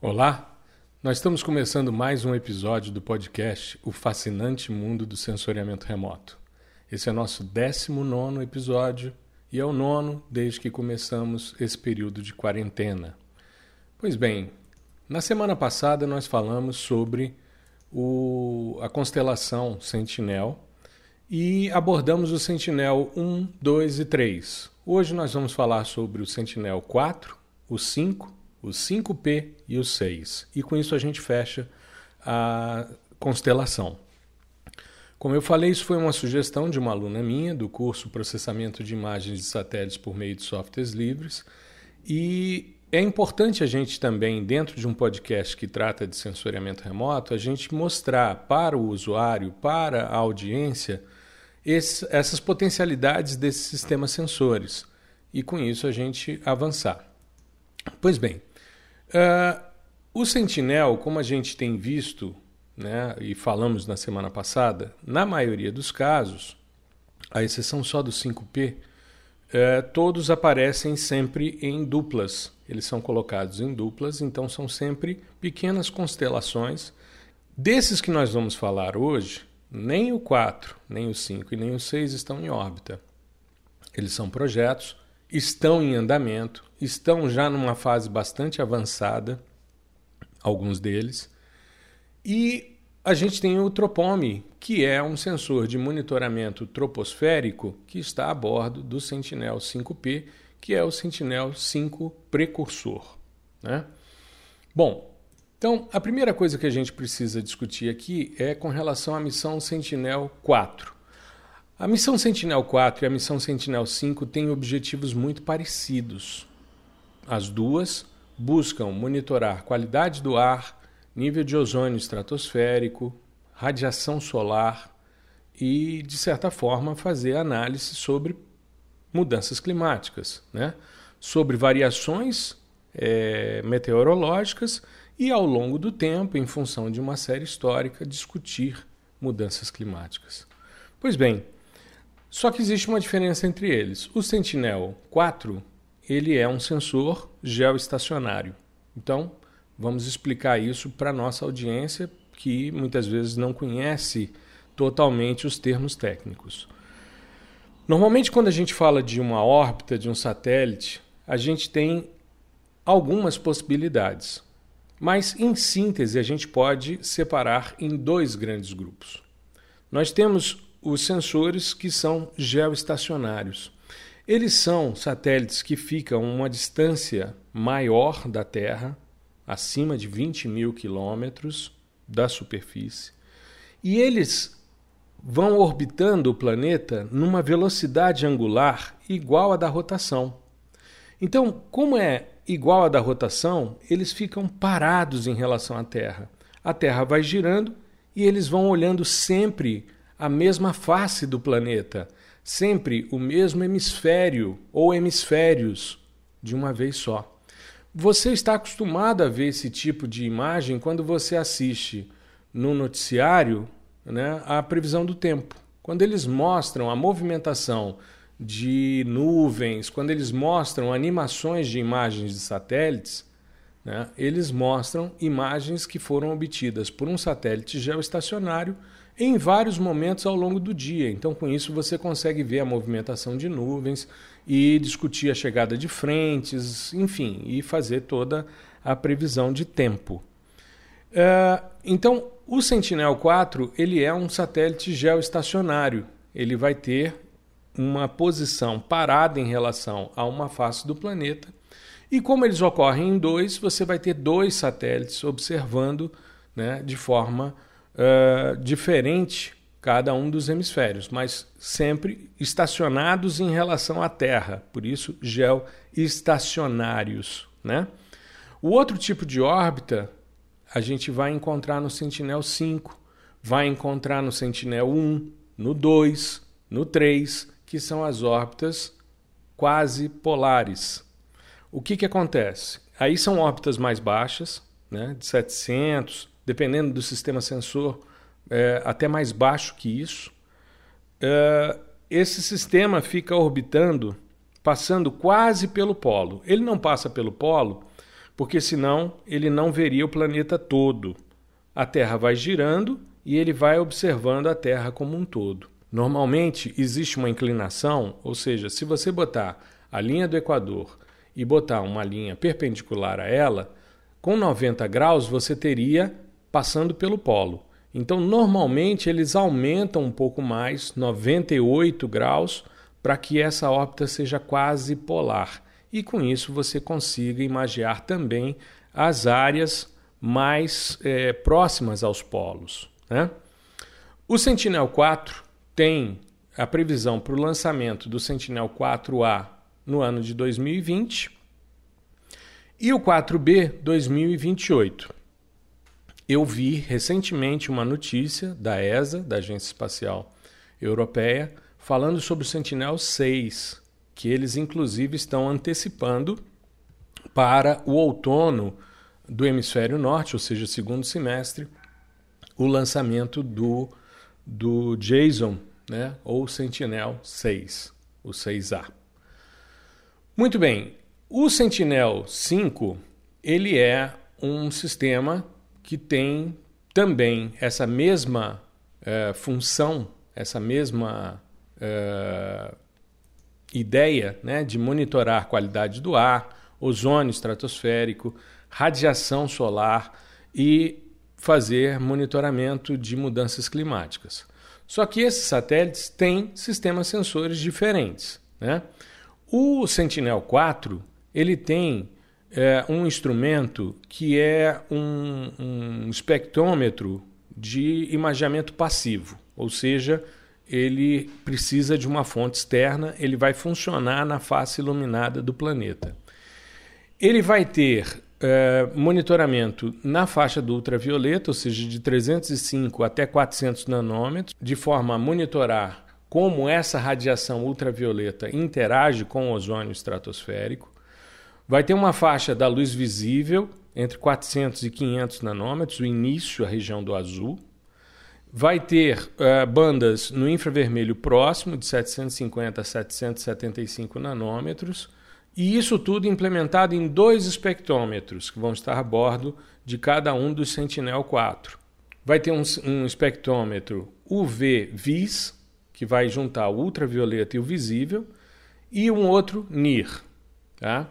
Olá, nós estamos começando mais um episódio do podcast O Fascinante Mundo do Sensoriamento Remoto. Esse é nosso 19 episódio e é o nono desde que começamos esse período de quarentena. Pois bem, na semana passada nós falamos sobre o, a constelação Sentinel e abordamos o Sentinel 1, 2 e 3. Hoje nós vamos falar sobre o Sentinel 4, o 5 o 5P e o 6. E com isso a gente fecha a constelação. Como eu falei, isso foi uma sugestão de uma aluna minha do curso Processamento de Imagens de Satélites por meio de softwares livres. E é importante a gente também, dentro de um podcast que trata de sensoriamento remoto, a gente mostrar para o usuário, para a audiência, esse, essas potencialidades desses sistemas sensores. E com isso a gente avançar. Pois bem, Uh, o Sentinel, como a gente tem visto né, e falamos na semana passada, na maioria dos casos, à exceção só do 5P, uh, eh, todos aparecem sempre em duplas. Eles são colocados em duplas, então são sempre pequenas constelações. Desses que nós vamos falar hoje, nem o 4, nem o 5 e nem o 6 estão em órbita. Eles são projetos estão em andamento, estão já numa fase bastante avançada, alguns deles. E a gente tem o Tropome, que é um sensor de monitoramento troposférico que está a bordo do Sentinel 5P, que é o Sentinel 5 precursor. Né? Bom, então a primeira coisa que a gente precisa discutir aqui é com relação à missão Sentinel 4. A missão Sentinel-4 e a missão Sentinel-5 têm objetivos muito parecidos. As duas buscam monitorar qualidade do ar, nível de ozônio estratosférico, radiação solar e, de certa forma, fazer análise sobre mudanças climáticas, né? sobre variações é, meteorológicas e, ao longo do tempo, em função de uma série histórica, discutir mudanças climáticas. Pois bem, só que existe uma diferença entre eles. O Sentinel 4 ele é um sensor geoestacionário. Então, vamos explicar isso para a nossa audiência que muitas vezes não conhece totalmente os termos técnicos. Normalmente, quando a gente fala de uma órbita de um satélite, a gente tem algumas possibilidades. Mas, em síntese, a gente pode separar em dois grandes grupos. Nós temos os sensores que são geoestacionários. Eles são satélites que ficam uma distância maior da Terra, acima de 20 mil quilômetros da superfície, e eles vão orbitando o planeta numa velocidade angular igual à da rotação. Então, como é igual à da rotação, eles ficam parados em relação à Terra. A Terra vai girando e eles vão olhando sempre a mesma face do planeta, sempre o mesmo hemisfério ou hemisférios de uma vez só. Você está acostumado a ver esse tipo de imagem quando você assiste no noticiário né, a previsão do tempo. Quando eles mostram a movimentação de nuvens, quando eles mostram animações de imagens de satélites, né, eles mostram imagens que foram obtidas por um satélite geoestacionário em vários momentos ao longo do dia. Então, com isso, você consegue ver a movimentação de nuvens e discutir a chegada de frentes, enfim, e fazer toda a previsão de tempo. Uh, então, o Sentinel-4 ele é um satélite geoestacionário. Ele vai ter uma posição parada em relação a uma face do planeta. E como eles ocorrem em dois, você vai ter dois satélites observando né, de forma uh, diferente cada um dos hemisférios, mas sempre estacionados em relação à Terra, por isso geoestacionários. Né? O outro tipo de órbita a gente vai encontrar no Sentinel 5, vai encontrar no Sentinel 1, no 2, no 3, que são as órbitas quase polares. O que, que acontece? Aí são órbitas mais baixas, né, de 700, dependendo do sistema sensor, é, até mais baixo que isso. É, esse sistema fica orbitando, passando quase pelo polo. Ele não passa pelo polo porque senão ele não veria o planeta todo. A Terra vai girando e ele vai observando a Terra como um todo. Normalmente existe uma inclinação, ou seja, se você botar a linha do Equador e botar uma linha perpendicular a ela, com 90 graus você teria passando pelo polo. Então, normalmente eles aumentam um pouco mais, 98 graus, para que essa órbita seja quase polar. E com isso você consiga imaginar também as áreas mais é, próximas aos polos. Né? O Sentinel-4 tem a previsão para o lançamento do Sentinel-4A no ano de 2020 e o 4B 2028. Eu vi recentemente uma notícia da ESA, da Agência Espacial Europeia, falando sobre o Sentinel-6, que eles inclusive estão antecipando para o outono do hemisfério norte, ou seja, segundo semestre, o lançamento do, do JSON né? ou Sentinel 6, o 6A. Muito bem, o Sentinel 5 ele é um sistema que tem também essa mesma uh, função, essa mesma uh, ideia né, de monitorar a qualidade do ar, ozônio estratosférico, radiação solar e fazer monitoramento de mudanças climáticas. Só que esses satélites têm sistemas sensores diferentes. Né? O Sentinel-4 ele tem é, um instrumento que é um, um espectrômetro de imageamento passivo, ou seja, ele precisa de uma fonte externa, ele vai funcionar na face iluminada do planeta. Ele vai ter é, monitoramento na faixa do ultravioleta, ou seja, de 305 até 400 nanômetros, de forma a monitorar como essa radiação ultravioleta interage com o ozônio estratosférico. Vai ter uma faixa da luz visível entre 400 e 500 nanômetros, o início, a região do azul. Vai ter uh, bandas no infravermelho próximo, de 750 a 775 nanômetros e isso tudo implementado em dois espectrômetros que vão estar a bordo de cada um dos Sentinel-4. Vai ter um, um espectrômetro UV-VIS, que vai juntar o ultravioleta e o visível, e um outro NIR. Tá?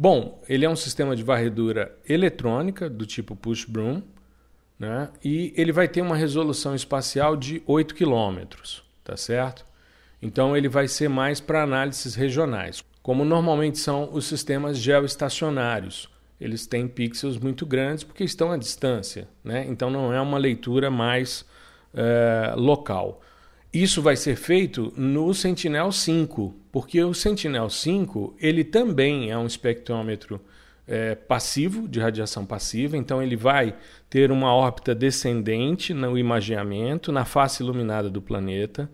Bom, ele é um sistema de varredura eletrônica do tipo push broom, né? e ele vai ter uma resolução espacial de 8 km, tá certo? Então ele vai ser mais para análises regionais como normalmente são os sistemas geoestacionários. Eles têm pixels muito grandes porque estão à distância, né? então não é uma leitura mais é, local. Isso vai ser feito no Sentinel 5, porque o Sentinel 5 ele também é um espectrômetro é, passivo, de radiação passiva, então ele vai ter uma órbita descendente no imageamento, na face iluminada do planeta.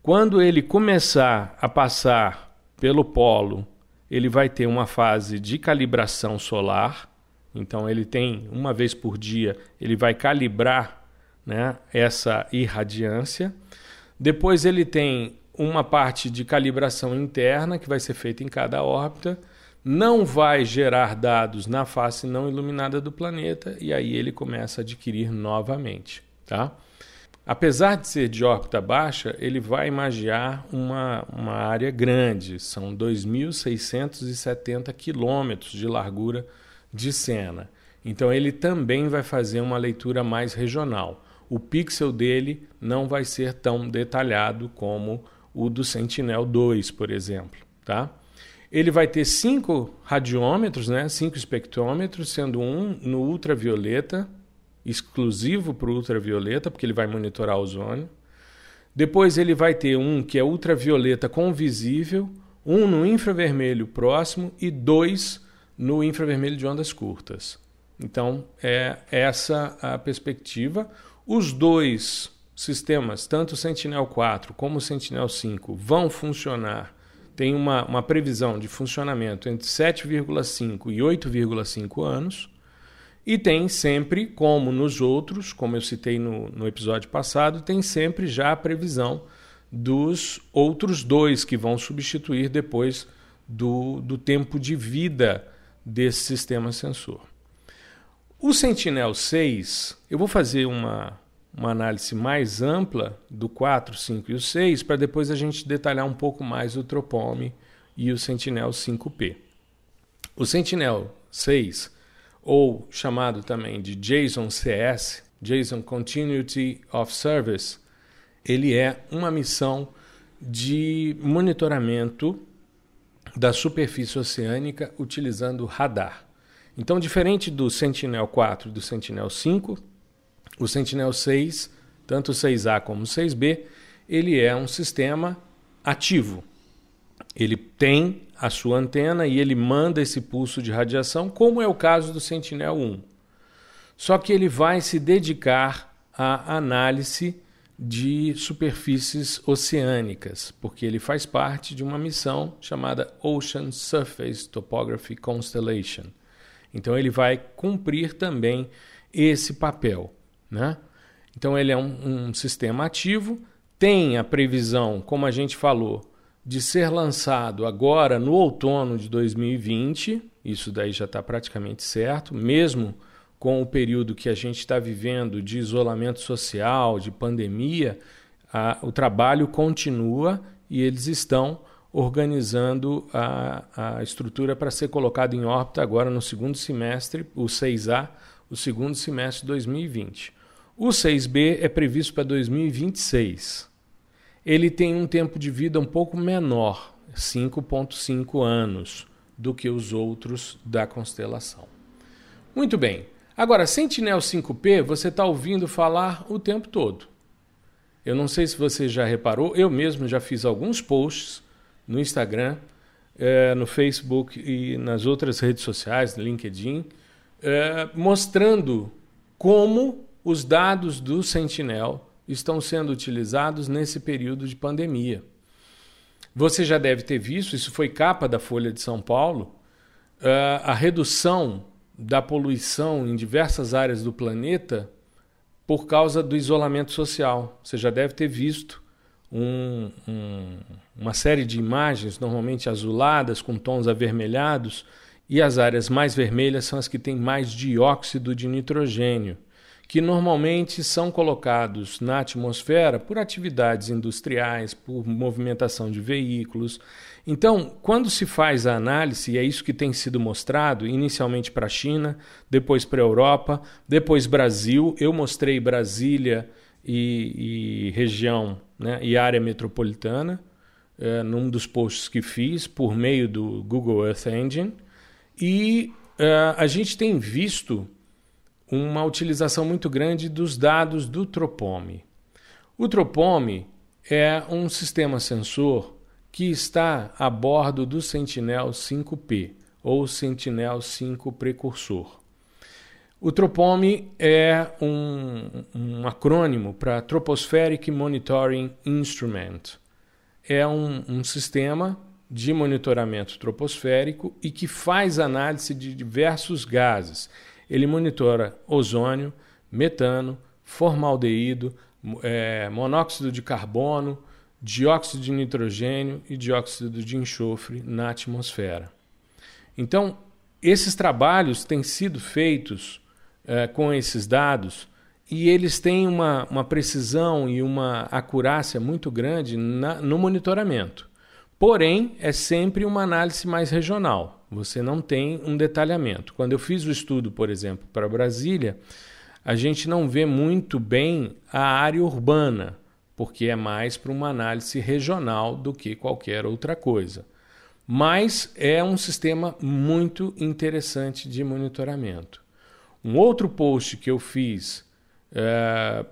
Quando ele começar a passar pelo polo, ele vai ter uma fase de calibração solar. Então ele tem uma vez por dia, ele vai calibrar, né, essa irradiância. Depois ele tem uma parte de calibração interna que vai ser feita em cada órbita, não vai gerar dados na face não iluminada do planeta e aí ele começa a adquirir novamente, tá? Apesar de ser de órbita baixa, ele vai imagiar uma, uma área grande, são 2.670 quilômetros de largura de cena. Então ele também vai fazer uma leitura mais regional. O pixel dele não vai ser tão detalhado como o do Sentinel-2, por exemplo. Tá? Ele vai ter cinco radiômetros, né? cinco espectrômetros, sendo um no ultravioleta, exclusivo para o ultravioleta, porque ele vai monitorar o ozônio. Depois ele vai ter um que é ultravioleta com visível, um no infravermelho próximo e dois no infravermelho de ondas curtas. Então é essa a perspectiva. Os dois sistemas, tanto o Sentinel-4 como o Sentinel-5, vão funcionar, tem uma, uma previsão de funcionamento entre 7,5 e 8,5 anos. E tem sempre, como nos outros, como eu citei no, no episódio passado, tem sempre já a previsão dos outros dois que vão substituir depois do, do tempo de vida desse sistema sensor. O Sentinel-6, eu vou fazer uma, uma análise mais ampla do 4, 5 e o 6, para depois a gente detalhar um pouco mais o Tropome e o Sentinel 5P. O Sentinel 6, ou chamado também de JSON CS, JSON Continuity of Service, ele é uma missão de monitoramento da superfície oceânica utilizando radar. Então, diferente do Sentinel 4 e do Sentinel 5, o Sentinel 6, tanto o 6A como o 6B, ele é um sistema ativo. Ele tem a sua antena e ele manda esse pulso de radiação, como é o caso do Sentinel 1. Só que ele vai se dedicar à análise de superfícies oceânicas, porque ele faz parte de uma missão chamada Ocean Surface Topography Constellation. Então ele vai cumprir também esse papel. Né? Então ele é um, um sistema ativo, tem a previsão, como a gente falou, de ser lançado agora no outono de 2020, isso daí já está praticamente certo, mesmo com o período que a gente está vivendo de isolamento social, de pandemia, a, o trabalho continua e eles estão organizando a, a estrutura para ser colocado em órbita agora no segundo semestre, o 6A, o segundo semestre de 2020. O 6B é previsto para 2026 ele tem um tempo de vida um pouco menor, 5,5 anos, do que os outros da constelação. Muito bem. Agora, Sentinel 5P, você está ouvindo falar o tempo todo. Eu não sei se você já reparou, eu mesmo já fiz alguns posts no Instagram, eh, no Facebook e nas outras redes sociais, no LinkedIn, eh, mostrando como os dados do Sentinel estão sendo utilizados nesse período de pandemia. Você já deve ter visto, isso foi capa da Folha de São Paulo, uh, a redução da poluição em diversas áreas do planeta por causa do isolamento social. Você já deve ter visto um, um, uma série de imagens, normalmente azuladas, com tons avermelhados, e as áreas mais vermelhas são as que têm mais dióxido de nitrogênio que normalmente são colocados na atmosfera por atividades industriais, por movimentação de veículos. Então, quando se faz a análise, e é isso que tem sido mostrado, inicialmente para a China, depois para a Europa, depois Brasil, eu mostrei Brasília e, e região né, e área metropolitana, é, num dos posts que fiz por meio do Google Earth Engine, e é, a gente tem visto uma utilização muito grande dos dados do Tropome. O Tropome é um sistema sensor que está a bordo do Sentinel 5P ou Sentinel 5 precursor. O Tropome é um, um acrônimo para Tropospheric Monitoring Instrument. É um, um sistema de monitoramento troposférico e que faz análise de diversos gases ele monitora ozônio, metano, formaldeído, é, monóxido de carbono, dióxido de nitrogênio e dióxido de enxofre na atmosfera. Então, esses trabalhos têm sido feitos é, com esses dados e eles têm uma, uma precisão e uma acurácia muito grande na, no monitoramento. Porém, é sempre uma análise mais regional. Você não tem um detalhamento. Quando eu fiz o estudo, por exemplo, para Brasília, a gente não vê muito bem a área urbana, porque é mais para uma análise regional do que qualquer outra coisa. Mas é um sistema muito interessante de monitoramento. Um outro post que eu fiz é,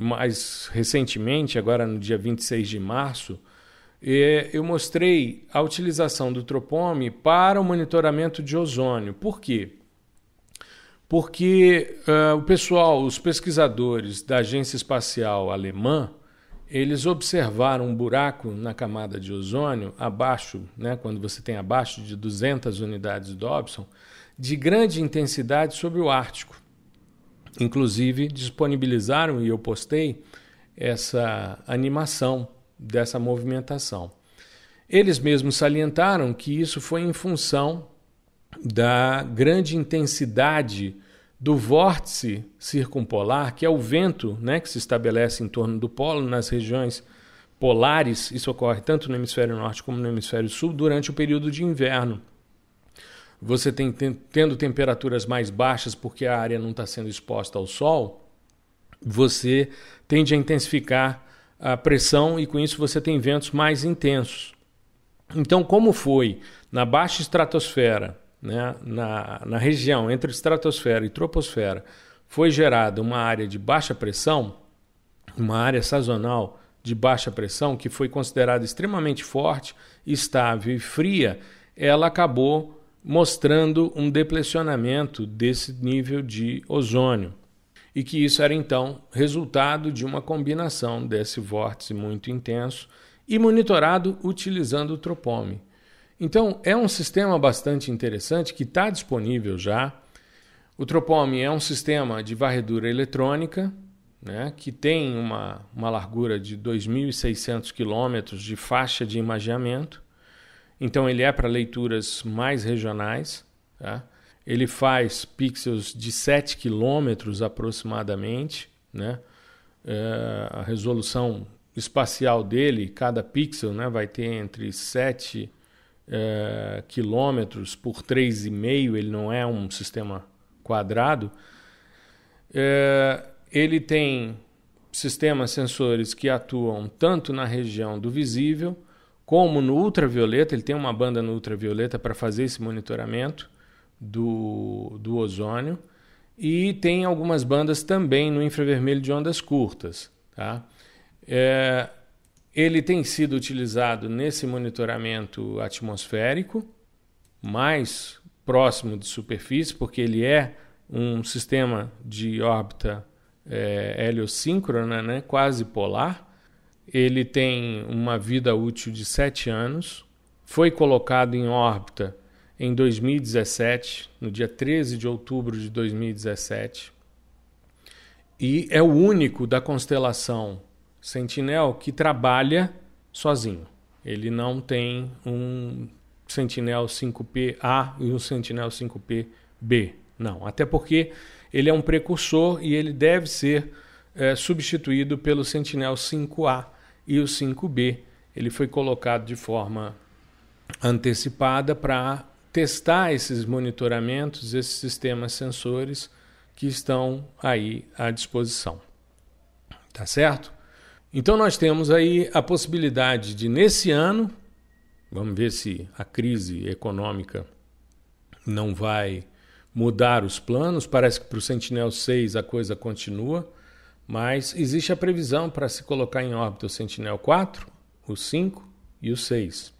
mais recentemente, agora no dia 26 de março, eu mostrei a utilização do Tropome para o monitoramento de ozônio. Por quê? Porque uh, o pessoal, os pesquisadores da Agência Espacial Alemã, eles observaram um buraco na camada de ozônio abaixo, né, quando você tem abaixo de 200 unidades de Dobson, de grande intensidade sobre o Ártico. Inclusive disponibilizaram e eu postei essa animação dessa movimentação. Eles mesmos salientaram que isso foi em função da grande intensidade do vórtice circumpolar, que é o vento né, que se estabelece em torno do polo nas regiões polares. Isso ocorre tanto no hemisfério norte como no hemisfério sul durante o período de inverno. Você tem tendo temperaturas mais baixas porque a área não está sendo exposta ao sol, você tende a intensificar a pressão e com isso você tem ventos mais intensos. Então, como foi na baixa estratosfera né, na, na região entre estratosfera e troposfera foi gerada uma área de baixa pressão, uma área sazonal de baixa pressão, que foi considerada extremamente forte, estável e fria, ela acabou mostrando um deplecionamento desse nível de ozônio. E que isso era então resultado de uma combinação desse vórtice muito intenso e monitorado utilizando o tropome. Então, é um sistema bastante interessante que está disponível já. O Tropome é um sistema de varredura eletrônica né, que tem uma, uma largura de 2.600 quilômetros de faixa de imageamento. Então, ele é para leituras mais regionais. Tá? Ele faz pixels de 7 quilômetros aproximadamente. Né? É, a resolução espacial dele, cada pixel né, vai ter entre 7 e é, quilômetros por 3,5, ele não é um sistema quadrado, é, ele tem sistemas sensores que atuam tanto na região do visível como no ultravioleta, ele tem uma banda no ultravioleta para fazer esse monitoramento do, do ozônio e tem algumas bandas também no infravermelho de ondas curtas. Tá? É, ele tem sido utilizado nesse monitoramento atmosférico, mais próximo de superfície, porque ele é um sistema de órbita é, né, quase polar. Ele tem uma vida útil de sete anos. Foi colocado em órbita em 2017, no dia 13 de outubro de 2017. E é o único da constelação Sentinel que trabalha sozinho. Ele não tem um Sentinel 5P-A e um Sentinel 5P-B. Não, até porque ele é um precursor e ele deve ser é, substituído pelo Sentinel 5A e o 5B. Ele foi colocado de forma antecipada para testar esses monitoramentos, esses sistemas sensores que estão aí à disposição. Tá certo? Então nós temos aí a possibilidade de nesse ano, vamos ver se a crise econômica não vai mudar os planos, parece que para o Sentinel 6 a coisa continua, mas existe a previsão para se colocar em órbita o Sentinel 4, o 5 e o 6.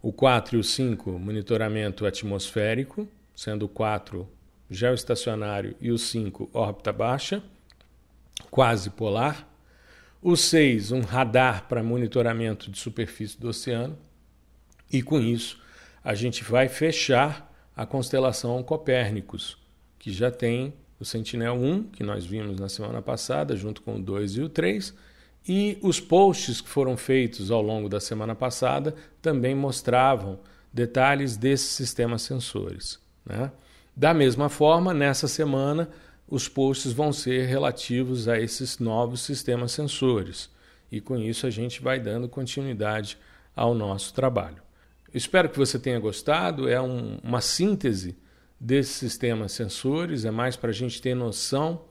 O 4 e o 5, monitoramento atmosférico, sendo o 4 geoestacionário e o 5 órbita baixa, quase polar o 6, um radar para monitoramento de superfície do oceano. E com isso, a gente vai fechar a constelação Copérnicos, que já tem o Sentinel-1, que nós vimos na semana passada, junto com o 2 e o 3, e os posts que foram feitos ao longo da semana passada também mostravam detalhes desses sistemas sensores. Né? Da mesma forma, nessa semana, os posts vão ser relativos a esses novos sistemas sensores. E com isso a gente vai dando continuidade ao nosso trabalho. Espero que você tenha gostado. É um, uma síntese desses sistemas sensores, é mais para a gente ter noção.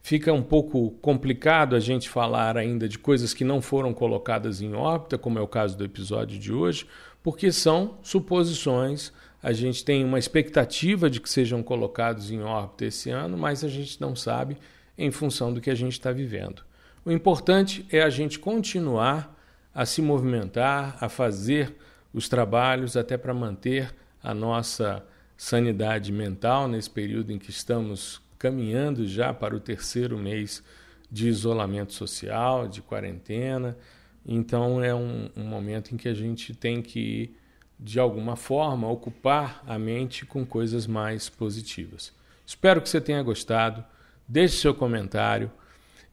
Fica um pouco complicado a gente falar ainda de coisas que não foram colocadas em órbita, como é o caso do episódio de hoje, porque são suposições a gente tem uma expectativa de que sejam colocados em órbita esse ano, mas a gente não sabe em função do que a gente está vivendo. O importante é a gente continuar a se movimentar, a fazer os trabalhos até para manter a nossa sanidade mental nesse período em que estamos caminhando já para o terceiro mês de isolamento social, de quarentena. Então é um, um momento em que a gente tem que de alguma forma, ocupar a mente com coisas mais positivas. Espero que você tenha gostado. Deixe seu comentário.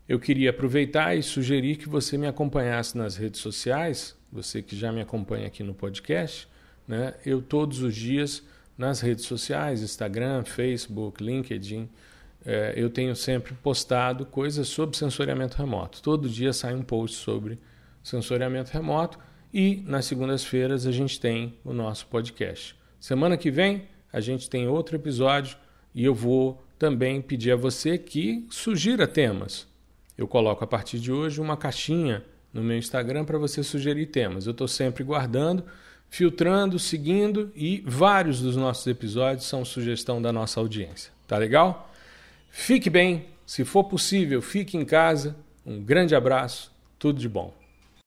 Eu queria aproveitar e sugerir que você me acompanhasse nas redes sociais, você que já me acompanha aqui no podcast. Né? Eu, todos os dias, nas redes sociais, Instagram, Facebook, LinkedIn, é, eu tenho sempre postado coisas sobre sensoriamento remoto. Todo dia sai um post sobre sensoriamento remoto e nas segundas-feiras a gente tem o nosso podcast. Semana que vem a gente tem outro episódio e eu vou também pedir a você que sugira temas. Eu coloco a partir de hoje uma caixinha no meu Instagram para você sugerir temas. Eu estou sempre guardando, filtrando, seguindo e vários dos nossos episódios são sugestão da nossa audiência. Tá legal? Fique bem, se for possível, fique em casa. Um grande abraço, tudo de bom.